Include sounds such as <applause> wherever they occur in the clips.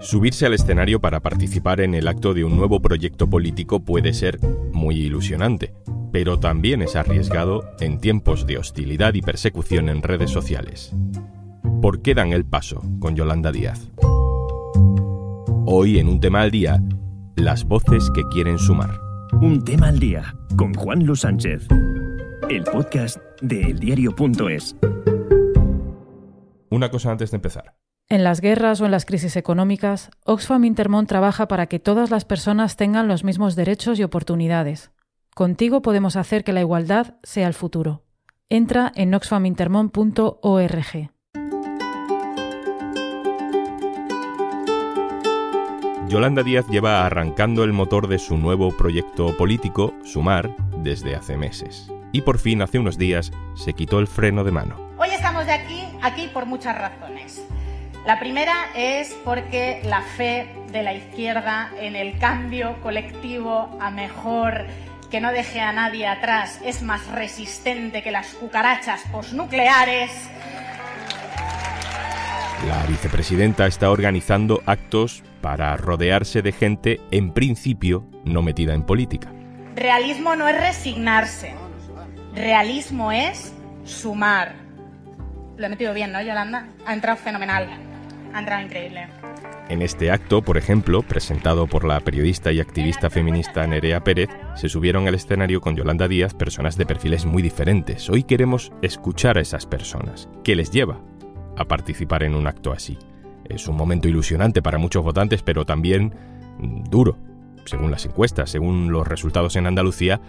Subirse al escenario para participar en el acto de un nuevo proyecto político puede ser muy ilusionante, pero también es arriesgado en tiempos de hostilidad y persecución en redes sociales. ¿Por qué dan el paso con Yolanda Díaz? Hoy en un tema al día, las voces que quieren sumar. Un tema al día con Juan Luis Sánchez. El podcast de eldiario.es. Una cosa antes de empezar. En las guerras o en las crisis económicas, Oxfam Intermón trabaja para que todas las personas tengan los mismos derechos y oportunidades. Contigo podemos hacer que la igualdad sea el futuro. Entra en oxfamintermon.org. Yolanda Díaz lleva arrancando el motor de su nuevo proyecto político, Sumar, desde hace meses. Y por fin, hace unos días, se quitó el freno de mano. Hoy estamos de aquí, aquí por muchas razones. La primera es porque la fe de la izquierda en el cambio colectivo a mejor que no deje a nadie atrás es más resistente que las cucarachas posnucleares. La vicepresidenta está organizando actos para rodearse de gente en principio no metida en política. Realismo no es resignarse. Realismo es sumar. Lo he metido bien, ¿no, Yolanda? Ha entrado fenomenal. Ha increíble. En este acto, por ejemplo, presentado por la periodista y activista feminista Nerea Pérez, se subieron al escenario con Yolanda Díaz personas de perfiles muy diferentes. Hoy queremos escuchar a esas personas. ¿Qué les lleva a participar en un acto así? Es un momento ilusionante para muchos votantes, pero también mm, duro, según las encuestas, según los resultados en Andalucía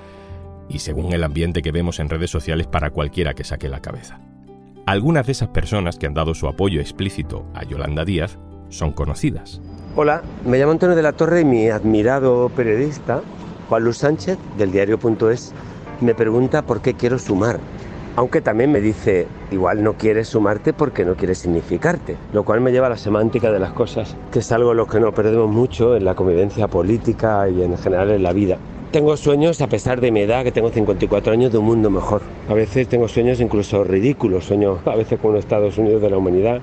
y según el ambiente que vemos en redes sociales para cualquiera que saque la cabeza. Algunas de esas personas que han dado su apoyo explícito a Yolanda Díaz son conocidas. Hola, me llamo Antonio de la Torre y mi admirado periodista, Juan Luis Sánchez, del diario.es, me pregunta por qué quiero sumar. Aunque también me dice, igual no quieres sumarte porque no quieres significarte, lo cual me lleva a la semántica de las cosas, que es algo lo que no perdemos mucho en la convivencia política y en general en la vida. Tengo sueños, a pesar de mi edad, que tengo 54 años, de un mundo mejor. A veces tengo sueños incluso ridículos, sueño a veces con los Estados Unidos de la humanidad,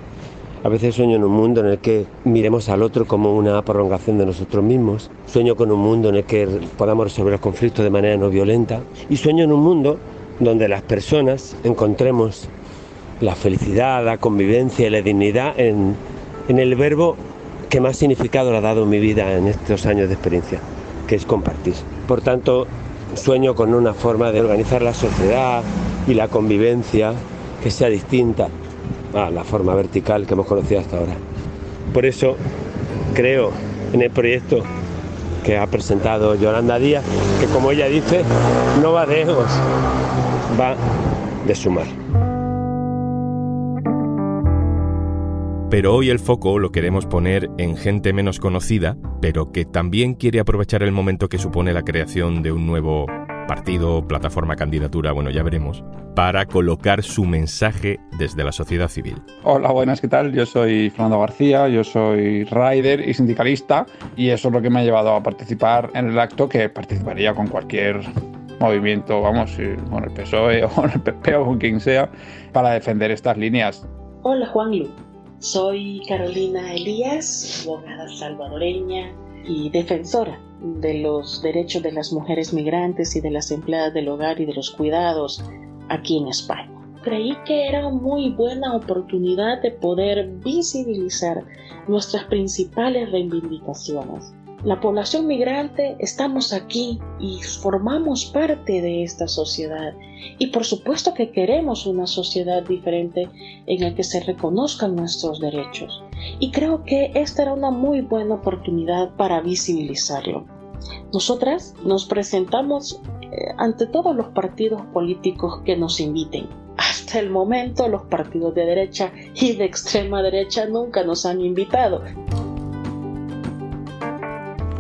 a veces sueño en un mundo en el que miremos al otro como una prolongación de nosotros mismos. Sueño con un mundo en el que podamos resolver los conflictos de manera no violenta. Y sueño en un mundo donde las personas encontremos la felicidad, la convivencia y la dignidad en, en el verbo que más significado le ha dado mi vida en estos años de experiencia, que es compartir. Por tanto, sueño con una forma de organizar la sociedad y la convivencia que sea distinta a la forma vertical que hemos conocido hasta ahora. Por eso creo en el proyecto que ha presentado Yolanda Díaz, que como ella dice, no va de egos, va de sumar. Pero hoy el foco lo queremos poner en gente menos conocida, pero que también quiere aprovechar el momento que supone la creación de un nuevo partido, plataforma, candidatura, bueno, ya veremos, para colocar su mensaje desde la sociedad civil. Hola, buenas, ¿qué tal? Yo soy Fernando García, yo soy rider y sindicalista y eso es lo que me ha llevado a participar en el acto que participaría con cualquier movimiento, vamos, con el PSOE o <laughs> con el PP o con quien sea, para defender estas líneas. Hola, Juan Lu. Soy Carolina Elías, abogada salvadoreña y defensora de los derechos de las mujeres migrantes y de las empleadas del hogar y de los cuidados aquí en España. Creí que era muy buena oportunidad de poder visibilizar nuestras principales reivindicaciones. La población migrante estamos aquí y formamos parte de esta sociedad y por supuesto que queremos una sociedad diferente en la que se reconozcan nuestros derechos y creo que esta era una muy buena oportunidad para visibilizarlo. Nosotras nos presentamos eh, ante todos los partidos políticos que nos inviten. Hasta el momento los partidos de derecha y de extrema derecha nunca nos han invitado.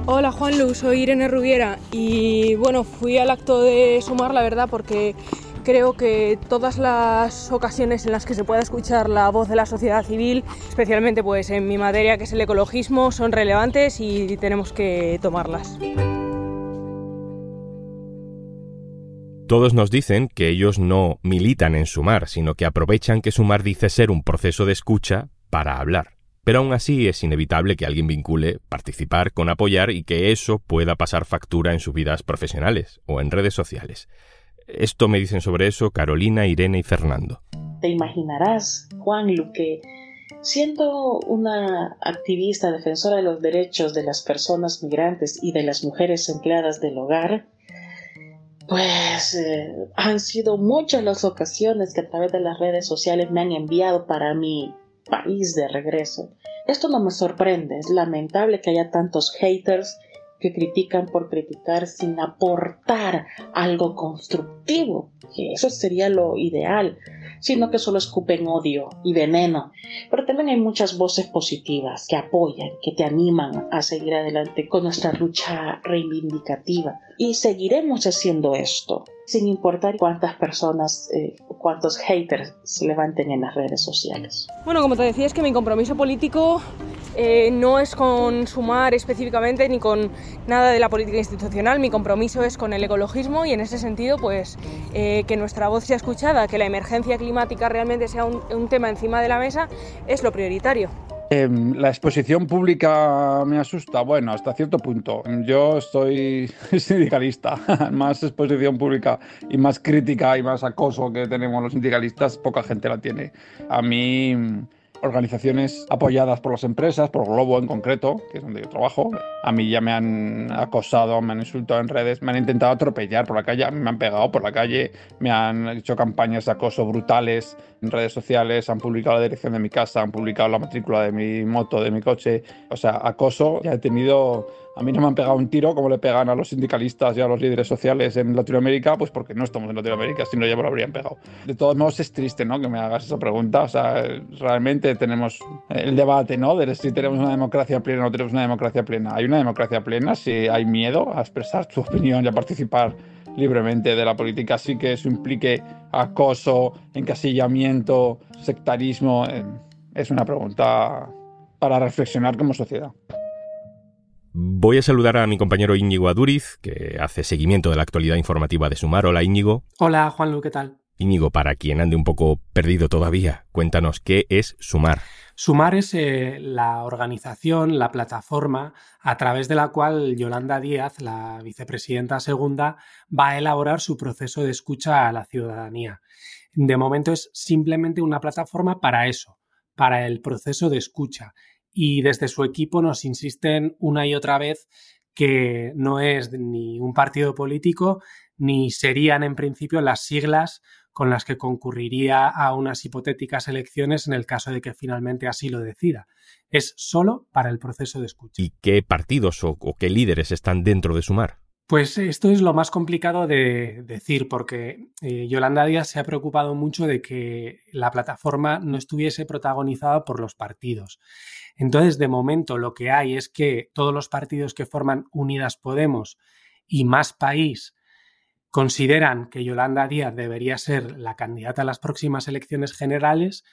Hola Juan Lu, soy Irene Rubiera y bueno, fui al acto de sumar la verdad porque creo que todas las ocasiones en las que se pueda escuchar la voz de la sociedad civil, especialmente pues en mi materia que es el ecologismo, son relevantes y tenemos que tomarlas. Todos nos dicen que ellos no militan en Sumar, sino que aprovechan que Sumar dice ser un proceso de escucha para hablar. Pero aún así es inevitable que alguien vincule participar con apoyar y que eso pueda pasar factura en sus vidas profesionales o en redes sociales. Esto me dicen sobre eso Carolina, Irene y Fernando. Te imaginarás, Juan, lo que siendo una activista defensora de los derechos de las personas migrantes y de las mujeres empleadas del hogar, pues eh, han sido muchas las ocasiones que a través de las redes sociales me han enviado para mi país de regreso. Esto no me sorprende, es lamentable que haya tantos haters que critican por criticar sin aportar algo constructivo, eso sería lo ideal, sino que solo escupen odio y veneno. Pero también hay muchas voces positivas que apoyan, que te animan a seguir adelante con nuestra lucha reivindicativa. Y seguiremos haciendo esto, sin importar cuántas personas, eh, cuántos haters se levanten en las redes sociales. Bueno, como te decía, es que mi compromiso político eh, no es con sumar específicamente ni con nada de la política institucional, mi compromiso es con el ecologismo y en ese sentido, pues eh, que nuestra voz sea escuchada, que la emergencia climática realmente sea un, tema encima de la mesa, es lo prioritario. Em, la exposición pública me asusta, bueno, hasta cierto punto. Yo soy <laughs> sindicalista, <laughs> más exposición pública y más crítica y más acoso que tenemos los sindicalistas, poca gente la tiene. A mí organizaciones apoyadas por las empresas, por Globo en concreto, que es donde yo trabajo. A mí ya me han acosado, me han insultado en redes, me han intentado atropellar por la calle, me han pegado por la calle, me han hecho campañas de acoso brutales en redes sociales, han publicado la dirección de mi casa, han publicado la matrícula de mi moto, de mi coche. O sea, acoso ya he tenido a mí no me han pegado un tiro como le pegan a los sindicalistas y a los líderes sociales en Latinoamérica, pues porque no estamos en Latinoamérica, si no ya me lo habrían pegado. De todos modos es triste, ¿no? Que me hagas esa pregunta. O sea, realmente tenemos el debate, ¿no? De si tenemos una democracia plena o no tenemos una democracia plena. Hay una democracia plena si hay miedo a expresar tu opinión y a participar libremente de la política, así que eso implique acoso, encasillamiento, sectarismo. Eh, es una pregunta para reflexionar como sociedad. Voy a saludar a mi compañero Íñigo Aduriz, que hace seguimiento de la actualidad informativa de Sumar. Hola Íñigo. Hola Juanlu, ¿qué tal? Íñigo, para quien ande un poco perdido todavía, cuéntanos qué es Sumar. Sumar es eh, la organización, la plataforma a través de la cual Yolanda Díaz, la vicepresidenta segunda, va a elaborar su proceso de escucha a la ciudadanía. De momento es simplemente una plataforma para eso, para el proceso de escucha y desde su equipo nos insisten una y otra vez que no es ni un partido político ni serían en principio las siglas con las que concurriría a unas hipotéticas elecciones en el caso de que finalmente así lo decida. Es solo para el proceso de escucha. ¿Y qué partidos o, qué líderes están dentro de Sumar? Pues esto es lo más complicado de decir, porque eh, Yolanda Díaz se ha preocupado mucho de que la plataforma no estuviese protagonizada por los partidos. Entonces, de momento, lo que hay es que todos los partidos que forman Unidas Podemos y Más País consideran que Yolanda Díaz debería ser la candidata a las próximas elecciones generales,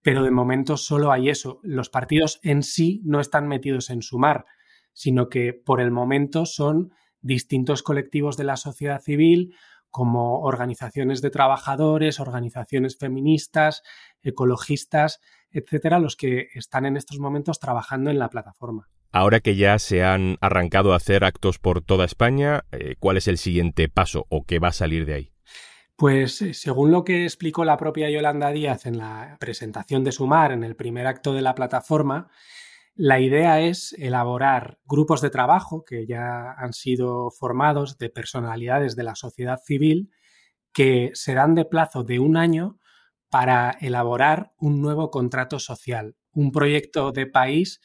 pero de momento solo hay eso. Los partidos en sí no están metidos en sumar, sino que por el momento son distintos colectivos de la sociedad civil, como organizaciones de trabajadores, organizaciones feministas, ecologistas, etcétera, los que están en estos momentos trabajando en la plataforma. Ahora que ya se han arrancado a hacer actos por toda España, eh, ¿cuál es el siguiente paso o qué va a salir de ahí? Pues eh, según lo que explicó la propia Yolanda Díaz en la presentación de Sumar en el primer acto de la plataforma, la idea es elaborar grupos de trabajo que ya han sido formados de personalidades de la sociedad civil que serán de plazo de un año para elaborar un nuevo contrato social, un proyecto de país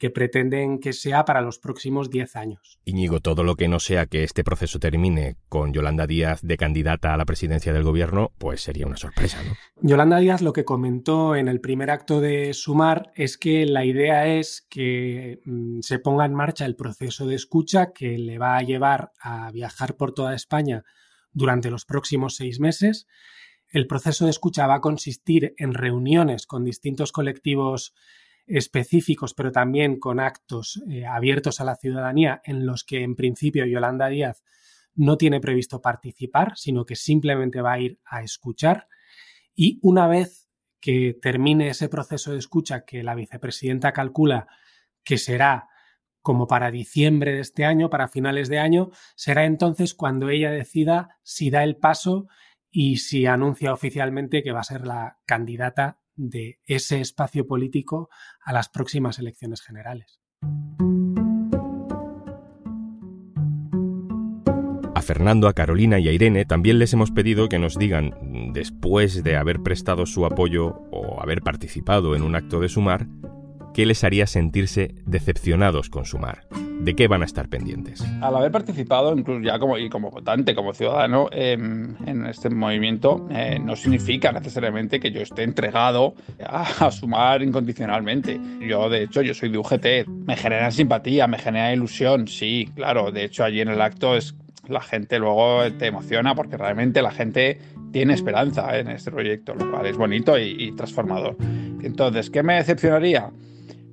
que pretenden que sea para los próximos 10 años. Íñigo, todo lo que no sea que este proceso termine con Yolanda Díaz de candidata a la presidencia del gobierno, pues sería una sorpresa, ¿no? Yolanda Díaz lo que comentó en el primer acto de Sumar es que la idea es que mm, se ponga en marcha el proceso de escucha que le va a llevar a viajar por toda España durante los próximos seis meses. El proceso de escucha va a consistir en reuniones con distintos colectivos específicos, pero también con actos eh, abiertos a la ciudadanía en los que en principio Yolanda Díaz no tiene previsto participar, sino que simplemente va a ir a escuchar. Y una vez que termine ese proceso de escucha que la vicepresidenta calcula que será como para diciembre de este año, para finales de año, será entonces cuando ella decida si da el paso y si anuncia oficialmente que va a ser la candidata de ese espacio político a las próximas elecciones generales. A Fernando, a Carolina y a Irene también les hemos pedido que nos digan, después de haber prestado su apoyo o haber participado en un acto de sumar, qué les haría sentirse decepcionados con Sumar. ¿De qué van a estar pendientes? Al haber participado, incluso ya como, y como votante, como ciudadano, em, en este movimiento, eh, no significa necesariamente que yo esté entregado a, sumar incondicionalmente. Yo, de hecho, yo soy de UGT. Me genera simpatía, me genera ilusión, sí, claro. De hecho, allí en el acto es la gente luego te emociona porque realmente la gente tiene esperanza en este proyecto, lo cual es bonito y transformador. Entonces, ¿qué me decepcionaría?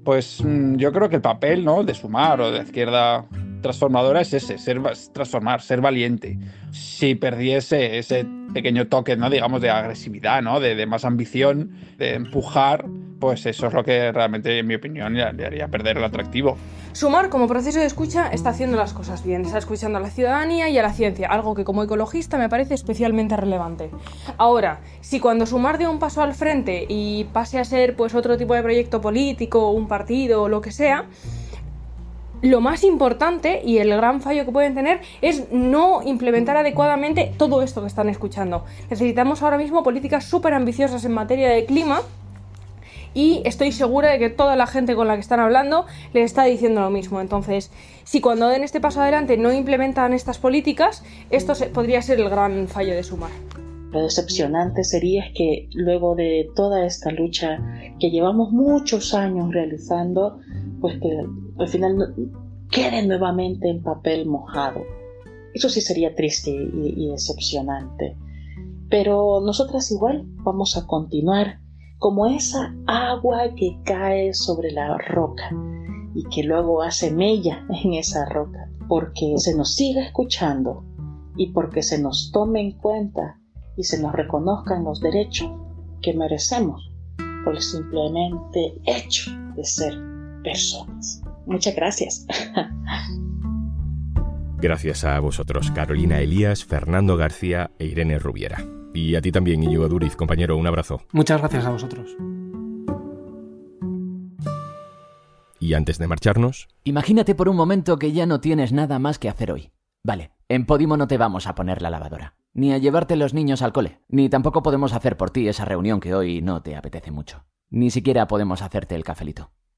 Pues mm, yo creo que el papel ¿no? de sumar o de izquierda transformadora es ese, ser, transformar, ser valiente. Si perdiese ese pequeño toque, ¿no? digamos, de agresividad, ¿no? de, más ambición, de empujar, pues eso es lo que realmente, en mi opinión, le, haría perder el atractivo. Sumar como proceso de escucha está haciendo las cosas bien, está escuchando a la ciudadanía y a la ciencia, algo que como ecologista me parece especialmente relevante. Ahora, si cuando Sumar dé un paso al frente y pase a ser pues otro tipo de proyecto político, un partido lo que sea, lo más importante y el gran fallo que pueden tener es no implementar adecuadamente todo esto que están escuchando. Necesitamos ahora mismo políticas súper ambiciosas en materia de clima y estoy segura de que toda la gente con la que están hablando les está diciendo lo mismo. Entonces, si cuando den este paso adelante no implementan estas políticas, esto podría ser el gran fallo de sumar. Lo decepcionante sería que luego de toda esta lucha que llevamos muchos años realizando, pues que al final quede nuevamente en papel mojado. Eso sí sería triste y, decepcionante. Pero nosotras igual vamos a continuar como esa agua que cae sobre la roca y que luego hace mella en esa roca, porque se nos siga escuchando y porque se nos tome en cuenta y se nos reconozcan los derechos que merecemos por el simplemente hecho de ser personas. Muchas gracias. Gracias a vosotros, Carolina Elías, Fernando García e Irene Rubiera. Y a ti también, Íñigo Duriz, compañero, un abrazo. Muchas gracias a vosotros. Y antes de marcharnos... Imagínate por un momento que ya no tienes nada más que hacer hoy. Vale, en Podimo no te vamos a poner la lavadora, ni a llevarte los niños al cole, ni tampoco podemos hacer por ti esa reunión que hoy no te apetece mucho. Ni siquiera podemos hacerte el cafelito.